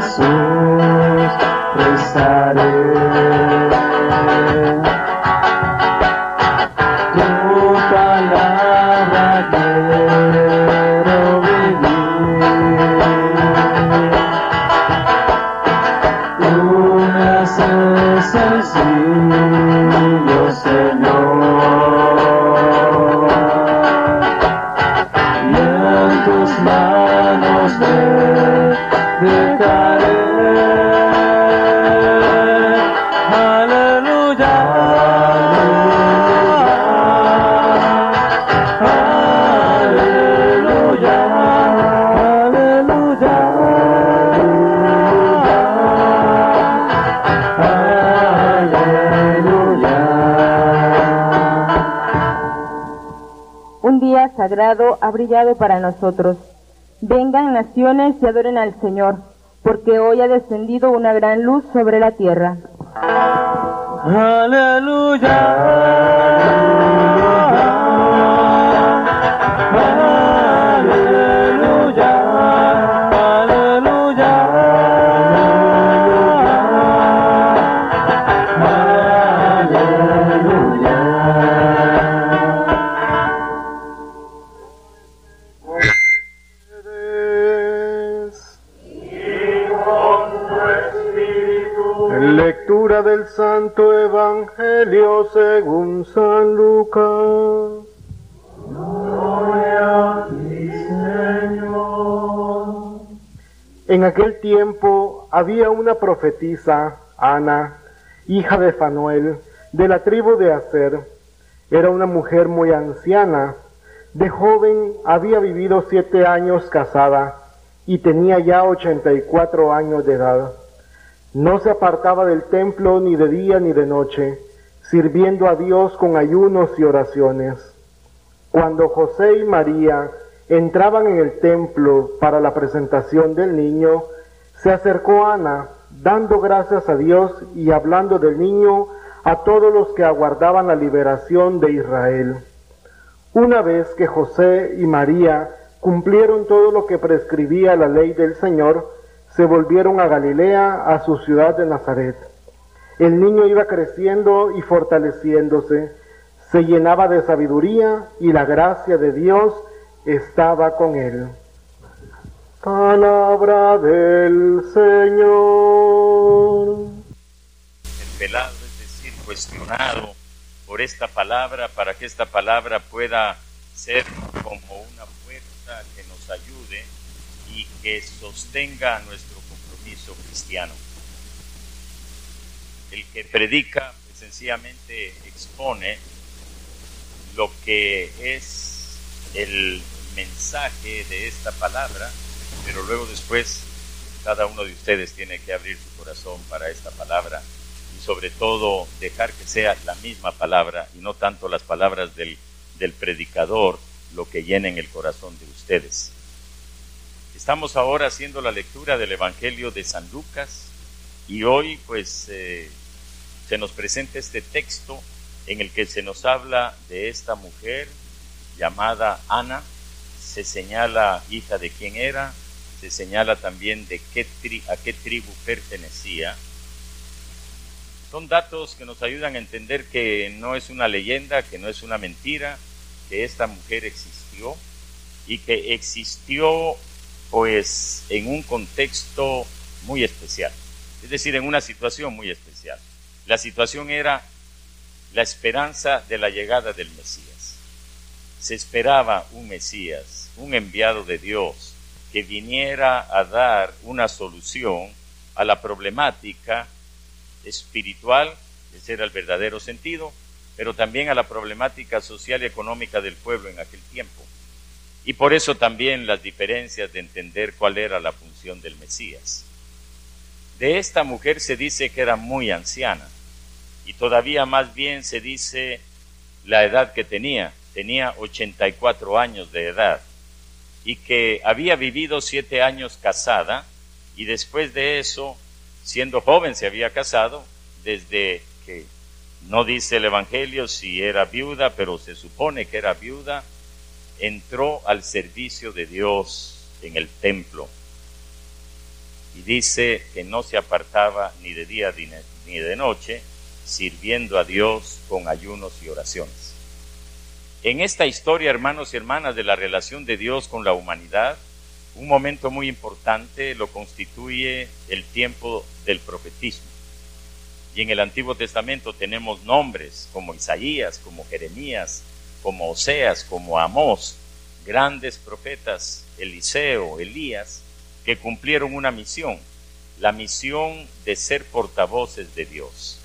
Jesús rezaré. Tu palabra quiero vivir. Un hacer sencillo, Señor. Y en tus manos me Un día sagrado ha brillado para nosotros. Vengan naciones y adoren al Señor, porque hoy ha descendido una gran luz sobre la tierra. Aleluya. Santo Evangelio según San Lucas. En aquel tiempo había una profetisa, Ana, hija de Fanuel, de la tribu de Aser. Era una mujer muy anciana. De joven había vivido siete años casada y tenía ya ochenta y cuatro años de edad. No se apartaba del templo ni de día ni de noche, sirviendo a Dios con ayunos y oraciones. Cuando José y María entraban en el templo para la presentación del niño, se acercó Ana, dando gracias a Dios y hablando del niño a todos los que aguardaban la liberación de Israel. Una vez que José y María cumplieron todo lo que prescribía la ley del Señor, se volvieron a Galilea, a su ciudad de Nazaret. El niño iba creciendo y fortaleciéndose, se llenaba de sabiduría y la gracia de Dios estaba con él. Palabra del Señor. interpelado, es decir, cuestionado por esta palabra para que esta palabra pueda ser como una fuerza que nos ayude y que sostenga nuestro compromiso cristiano. El que predica pues, sencillamente expone lo que es el mensaje de esta palabra, pero luego después cada uno de ustedes tiene que abrir su corazón para esta palabra y sobre todo dejar que sea la misma palabra y no tanto las palabras del, del predicador lo que llenen el corazón de ustedes. Estamos ahora haciendo la lectura del Evangelio de San Lucas y hoy pues eh, se nos presenta este texto en el que se nos habla de esta mujer llamada Ana, se señala hija de quién era, se señala también de qué a qué tribu pertenecía. Son datos que nos ayudan a entender que no es una leyenda, que no es una mentira, que esta mujer existió y que existió pues en un contexto muy especial, es decir, en una situación muy especial. La situación era la esperanza de la llegada del Mesías. Se esperaba un Mesías, un enviado de Dios, que viniera a dar una solución a la problemática espiritual, ese era el verdadero sentido, pero también a la problemática social y económica del pueblo en aquel tiempo. Y por eso también las diferencias de entender cuál era la función del Mesías. De esta mujer se dice que era muy anciana y todavía más bien se dice la edad que tenía. Tenía 84 años de edad y que había vivido siete años casada y después de eso, siendo joven, se había casado desde que no dice el Evangelio si era viuda, pero se supone que era viuda, entró al servicio de Dios en el templo. y dice que no se apartaba ni de día ni de noche, sirviendo a Dios con ayunos y oraciones. En esta historia, hermanos y hermanas, de la relación de Dios con la humanidad, un momento muy importante lo constituye el tiempo del profetismo. Y en el Antiguo Testamento tenemos nombres como Isaías, como Jeremías, como Oseas, como Amós, grandes profetas, Eliseo, Elías, que cumplieron una misión, la misión de ser portavoces de Dios.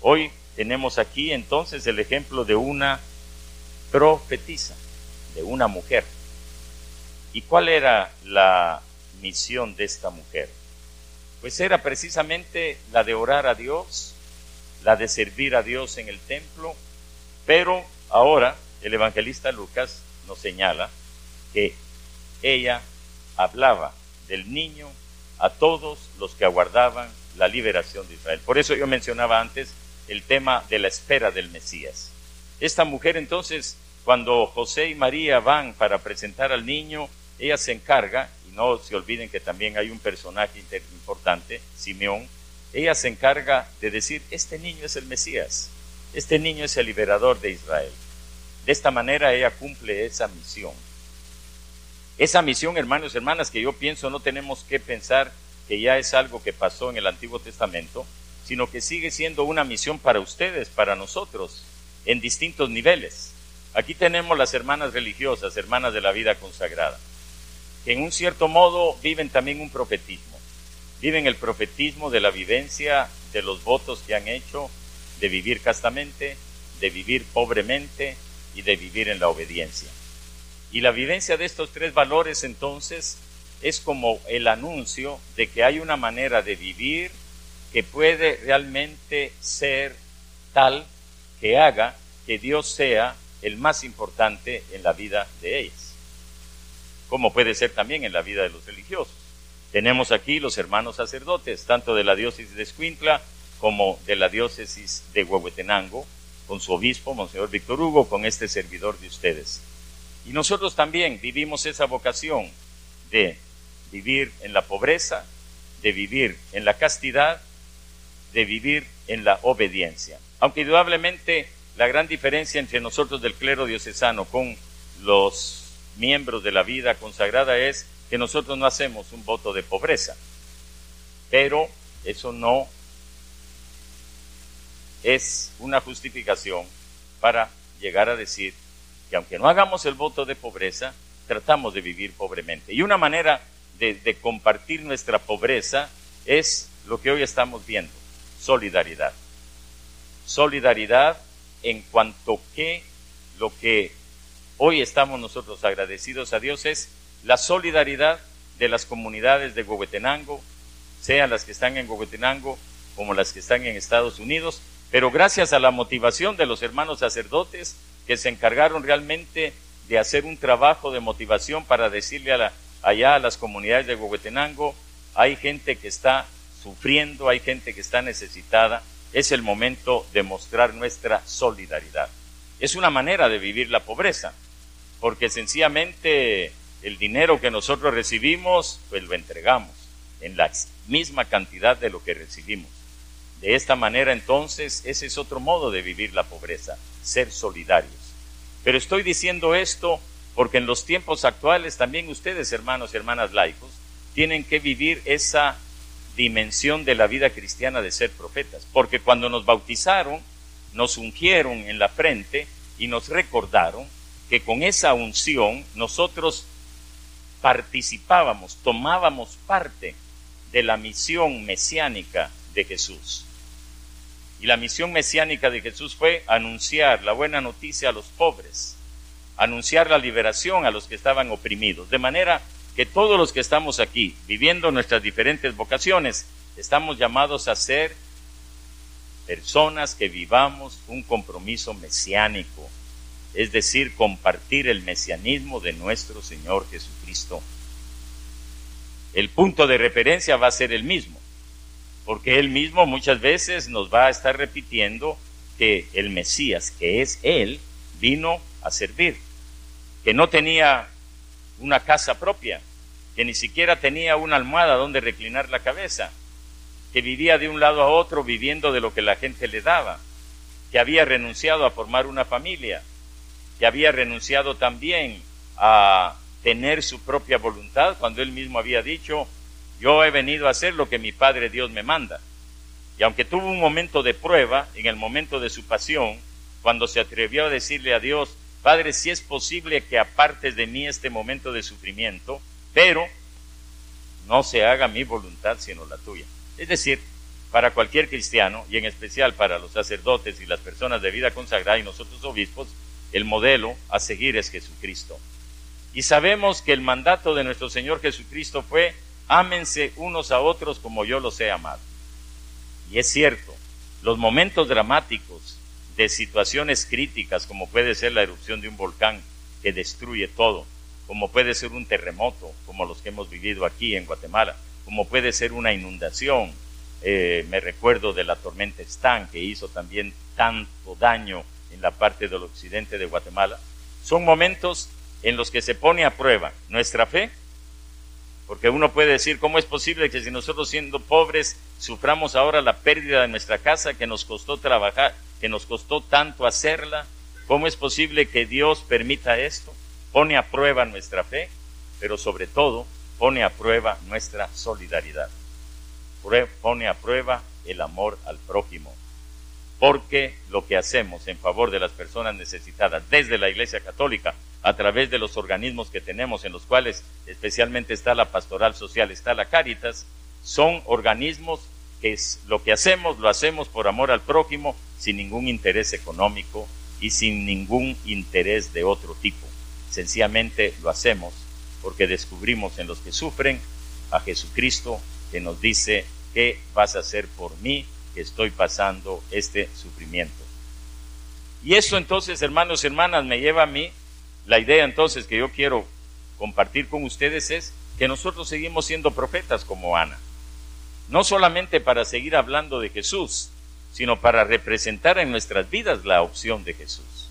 Hoy tenemos aquí entonces el ejemplo de una profetisa, de una mujer. ¿Y cuál era la misión de esta mujer? Pues era precisamente la de orar a Dios, la de servir a Dios en el templo, pero ahora el evangelista Lucas nos señala que ella hablaba del niño a todos los que aguardaban la liberación de Israel. Por eso yo mencionaba antes el tema de la espera del Mesías. Esta mujer entonces, cuando José y María van para presentar al niño, ella se encarga, y no se olviden que también hay un personaje importante, Simeón, ella se encarga de decir, este niño es el Mesías, este niño es el liberador de Israel. De esta manera ella cumple esa misión. Esa misión, hermanos y hermanas, que yo pienso no tenemos que pensar que ya es algo que pasó en el Antiguo Testamento, sino que sigue siendo una misión para ustedes, para nosotros, en distintos niveles. Aquí tenemos las hermanas religiosas, hermanas de la vida consagrada, que en un cierto modo viven también un profetismo. Viven el profetismo de la vivencia de los votos que han hecho, de vivir castamente, de vivir pobremente y de vivir en la obediencia. Y la vivencia de estos tres valores entonces es como el anuncio de que hay una manera de vivir que puede realmente ser tal que haga que Dios sea el más importante en la vida de ellas, como puede ser también en la vida de los religiosos. Tenemos aquí los hermanos sacerdotes, tanto de la diócesis de Escuintla como de la diócesis de Huehuetenango, con su obispo, Monseñor Víctor Hugo, con este servidor de ustedes. Y nosotros también vivimos esa vocación de vivir en la pobreza, de vivir en la castidad, de vivir en la obediencia. Aunque indudablemente la gran diferencia entre nosotros del clero diocesano con los miembros de la vida consagrada es que nosotros no hacemos un voto de pobreza, pero eso no es una justificación para llegar a decir que aunque no hagamos el voto de pobreza, tratamos de vivir pobremente. Y una manera de, compartir nuestra pobreza es lo que hoy estamos viendo, solidaridad. Solidaridad en cuanto que lo que hoy estamos nosotros agradecidos a Dios es la solidaridad de las comunidades de Huehuetenango, sean las que están en Huehuetenango como las que están en Estados Unidos, pero gracias a la motivación de los hermanos sacerdotes, que se encargaron realmente de hacer un trabajo de motivación para decirle a la, allá a las comunidades de Huehuetenango, hay gente que está sufriendo, hay gente que está necesitada, es el momento de mostrar nuestra solidaridad. Es una manera de vivir la pobreza, porque sencillamente el dinero que nosotros recibimos, pues lo entregamos en la misma cantidad de lo que recibimos. De esta manera entonces ese es otro modo de vivir la pobreza, ser solidarios. Pero estoy diciendo esto porque en los tiempos actuales también ustedes, hermanos y hermanas laicos, tienen que vivir esa dimensión de la vida cristiana de ser profetas. Porque cuando nos bautizaron, nos ungieron en la frente y nos recordaron que con esa unción nosotros participábamos, tomábamos parte de la misión mesiánica de Jesús. Y la misión mesiánica de Jesús fue anunciar la buena noticia a los pobres, anunciar la liberación a los que estaban oprimidos. De manera que todos los que estamos aquí, viviendo nuestras diferentes vocaciones, estamos llamados a ser personas que vivamos un compromiso mesiánico, es decir, compartir el mesianismo de nuestro Señor Jesucristo. El punto de referencia va a ser el mismo porque él mismo muchas veces nos va a estar repitiendo que el Mesías, que es él, vino a servir, que no tenía una casa propia, que ni siquiera tenía una almohada donde reclinar la cabeza, que vivía de un lado a otro viviendo de lo que la gente le daba, que había renunciado a formar una familia, que había renunciado también a tener su propia voluntad cuando él mismo había dicho, yo he venido a hacer lo que mi Padre Dios me manda. Y aunque tuvo un momento de prueba, en el momento de su pasión, cuando se atrevió a decirle a Dios, Padre, si es posible que apartes de mí este momento de sufrimiento, pero no se haga mi voluntad sino la tuya. Es decir, para cualquier cristiano, y en especial para los sacerdotes y las personas de vida consagrada y nosotros obispos, el modelo a seguir es Jesucristo. Y sabemos que el mandato de nuestro Señor Jesucristo fue, ámense unos a otros como yo los he amado. Y es cierto, los momentos dramáticos de situaciones críticas, como puede ser la erupción de un volcán que destruye todo, como puede ser un terremoto, como los que hemos vivido aquí en Guatemala, como puede ser una inundación. Eh, me recuerdo de la tormenta Stan, que hizo también tanto daño en la parte del occidente de Guatemala. Son momentos en los que se pone a prueba nuestra fe porque uno puede decir, ¿cómo es posible que si nosotros siendo pobres suframos ahora la pérdida de nuestra casa que nos costó trabajar, que nos costó tanto hacerla? ¿Cómo es posible que Dios permita esto? Pone a prueba nuestra fe, pero sobre todo pone a prueba nuestra solidaridad. Pone a prueba el amor al prójimo. Porque lo que hacemos en favor de las personas necesitadas desde la Iglesia Católica a través de los organismos que tenemos, en los cuales especialmente está la pastoral social, está la Cáritas, son organismos que es, lo que hacemos lo hacemos por amor al prójimo, sin ningún interés económico y sin ningún interés de otro tipo. Sencillamente lo hacemos porque descubrimos en los que sufren a Jesucristo que nos dice, ¿qué vas a hacer por mí que estoy pasando este sufrimiento? Y eso entonces, hermanos y hermanas, me lleva a mí la idea entonces que yo quiero compartir con ustedes es que nosotros seguimos siendo profetas como Ana. No solamente para seguir hablando de Jesús, sino para representar en nuestras vidas la opción de Jesús.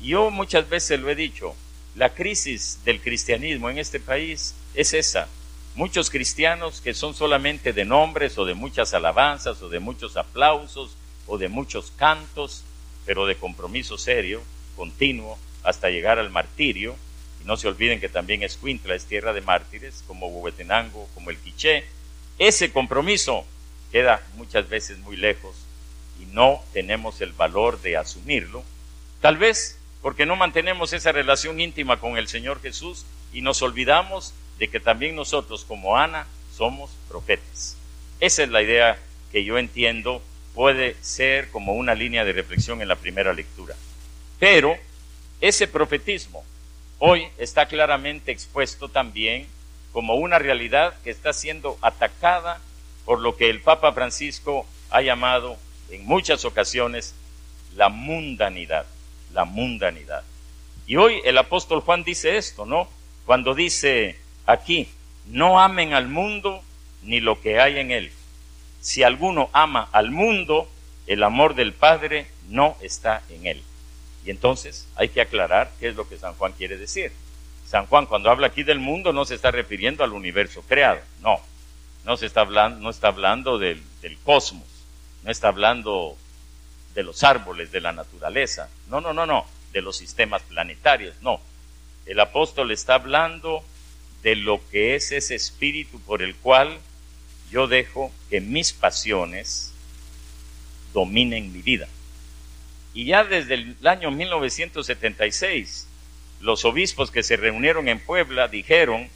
Y yo muchas veces lo he dicho, la crisis del cristianismo en este país es esa. Muchos cristianos que son solamente de nombres o de muchas alabanzas o de muchos aplausos o de muchos cantos, pero de compromiso serio, continuo, hasta llegar al martirio. Y no se olviden que también Escuintla es tierra de mártires, como Huehuetenango, como el Quiché. Ese compromiso queda muchas veces muy lejos y no tenemos el valor de asumirlo. Tal vez porque no mantenemos esa relación íntima con el Señor Jesús y nos olvidamos de que también nosotros como Ana somos profetas. Esa es la idea que yo entiendo puede ser como una línea de reflexión en la primera lectura. Pero ese profetismo hoy está claramente expuesto también como una realidad que está siendo atacada por lo que el Papa Francisco ha llamado en muchas ocasiones la mundanidad, la mundanidad. Y hoy el apóstol Juan dice esto, ¿no? Cuando dice aquí, no amen al mundo ni lo que hay en él. Si alguno ama al mundo, el amor del Padre no está en él. Y entonces hay que aclarar qué es lo que San Juan quiere decir. San Juan cuando habla aquí del mundo no se está refiriendo al universo creado, no. No se está hablando, no está hablando del, del cosmos, no está hablando de los árboles, de la naturaleza, no, no, no, no, de los sistemas planetarios, no. El apóstol está hablando de lo que es ese espíritu por el cual yo dejo que mis pasiones dominen mi vida. Y ya desde el año 1976, los obispos que se reunieron en Puebla dijeron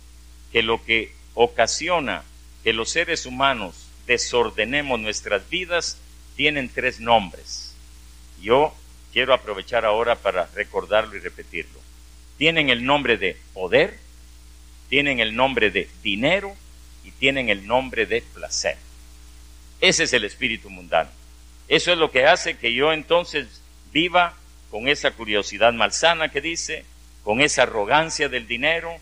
que lo que ocasiona que los seres humanos desordenemos nuestras vidas tienen tres nombres. Yo quiero aprovechar ahora para recordarlo y repetirlo. Tienen el nombre de poder, tienen el nombre de dinero y tienen el nombre de placer. Ese es el espíritu mundano. Eso es lo que hace que yo entonces viva con esa curiosidad malsana que dice, con esa arrogancia del dinero,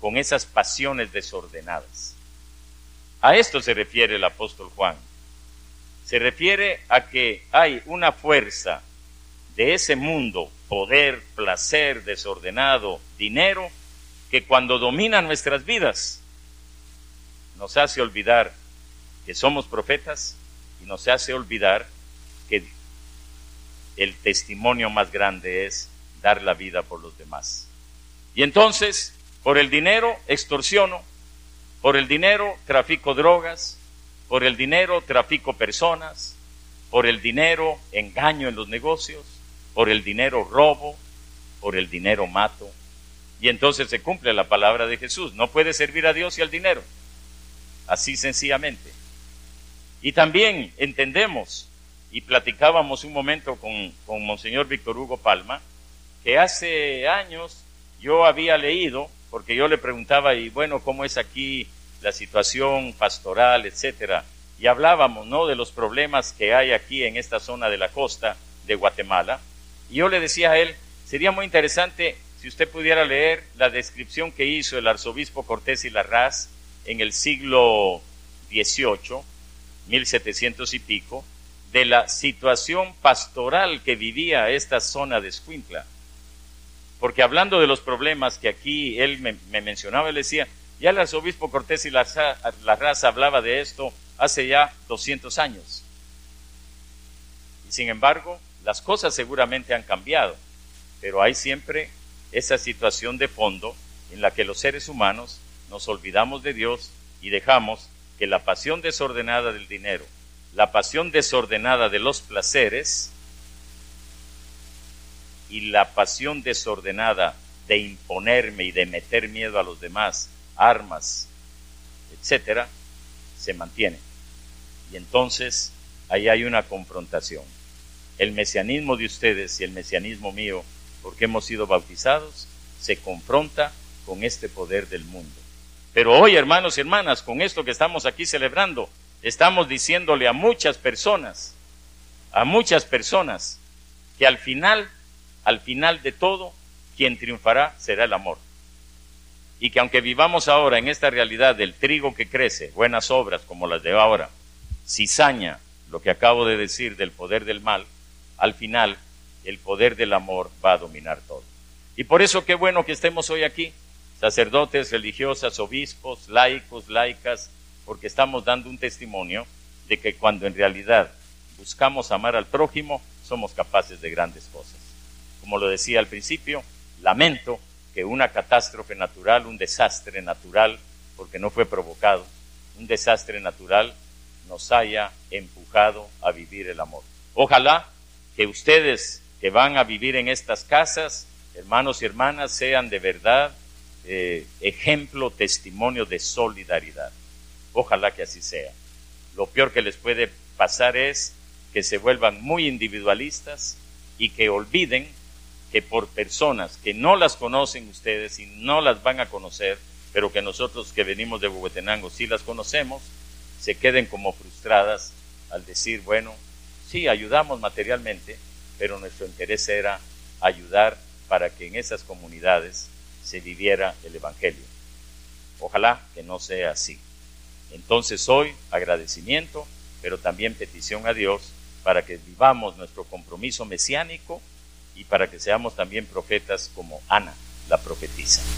con esas pasiones desordenadas. A esto se refiere el apóstol Juan. Se refiere a que hay una fuerza de ese mundo, poder, placer desordenado, dinero, que cuando domina nuestras vidas, nos hace olvidar que somos profetas y nos hace olvidar el testimonio más grande es dar la vida por los demás. Y entonces, por el dinero extorsiono, por el dinero trafico drogas, por el dinero trafico personas, por el dinero engaño en los negocios, por el dinero robo, por el dinero mato. Y entonces se cumple la palabra de Jesús. No puede servir a Dios y al dinero. Así sencillamente. Y también entendemos, y platicábamos un momento con, con Monseñor Víctor Hugo Palma, que hace años yo había leído, porque yo le preguntaba, y bueno, ¿cómo es aquí la situación pastoral, etcétera? Y hablábamos, ¿no?, de los problemas que hay aquí en esta zona de la costa de Guatemala. Y yo le decía a él, sería muy interesante si usted pudiera leer la descripción que hizo el arzobispo Cortés y Larraz en el siglo XVIII, 1700 y pico, de la situación pastoral que vivía esta zona de Escuintla. Porque hablando de los problemas que aquí él me, mencionaba, él decía, ya el arzobispo Cortés y Larraz hablaba de esto hace ya 200 años. Y sin embargo, las cosas seguramente han cambiado, pero hay siempre esa situación de fondo en la que los seres humanos nos olvidamos de Dios y dejamos que la pasión desordenada del dinero, la pasión desordenada de los placeres y la pasión desordenada de imponerme y de meter miedo a los demás, armas, etcétera, se mantiene. Y entonces ahí hay una confrontación. El mesianismo de ustedes y el mesianismo mío porque hemos sido bautizados, se confronta con este poder del mundo. Pero hoy, hermanos y hermanas, con esto que estamos aquí celebrando, estamos diciéndole a muchas personas, a muchas personas, que al final, al final de todo, quien triunfará será el amor. Y que aunque vivamos ahora en esta realidad del trigo que crece, buenas obras como las de ahora, cizaña, lo que acabo de decir del poder del mal, al final el poder del amor va a dominar todo. Y por eso qué bueno que estemos hoy aquí, sacerdotes, religiosas, obispos, laicos, laicas, porque estamos dando un testimonio de que cuando en realidad buscamos amar al prójimo, somos capaces de grandes cosas. Como lo decía al principio, lamento que una catástrofe natural, un desastre natural, porque no fue provocado, un desastre natural nos haya empujado a vivir el amor. Ojalá que ustedes que van a vivir en estas casas, hermanos y hermanas, sean de verdad eh, ejemplo, testimonio de solidaridad. Ojalá que así sea. Lo peor que les puede pasar es que se vuelvan muy individualistas y que olviden que por personas que no las conocen ustedes y no las van a conocer, pero que nosotros que venimos de Huehuetenango sí las conocemos, se queden como frustradas al decir, bueno, sí, ayudamos materialmente, pero nuestro interés era ayudar para que en esas comunidades se viviera el Evangelio. Ojalá que no sea así. Entonces hoy agradecimiento, pero también petición a Dios para que vivamos nuestro compromiso mesiánico y para que seamos también profetas como Ana, la profetisa.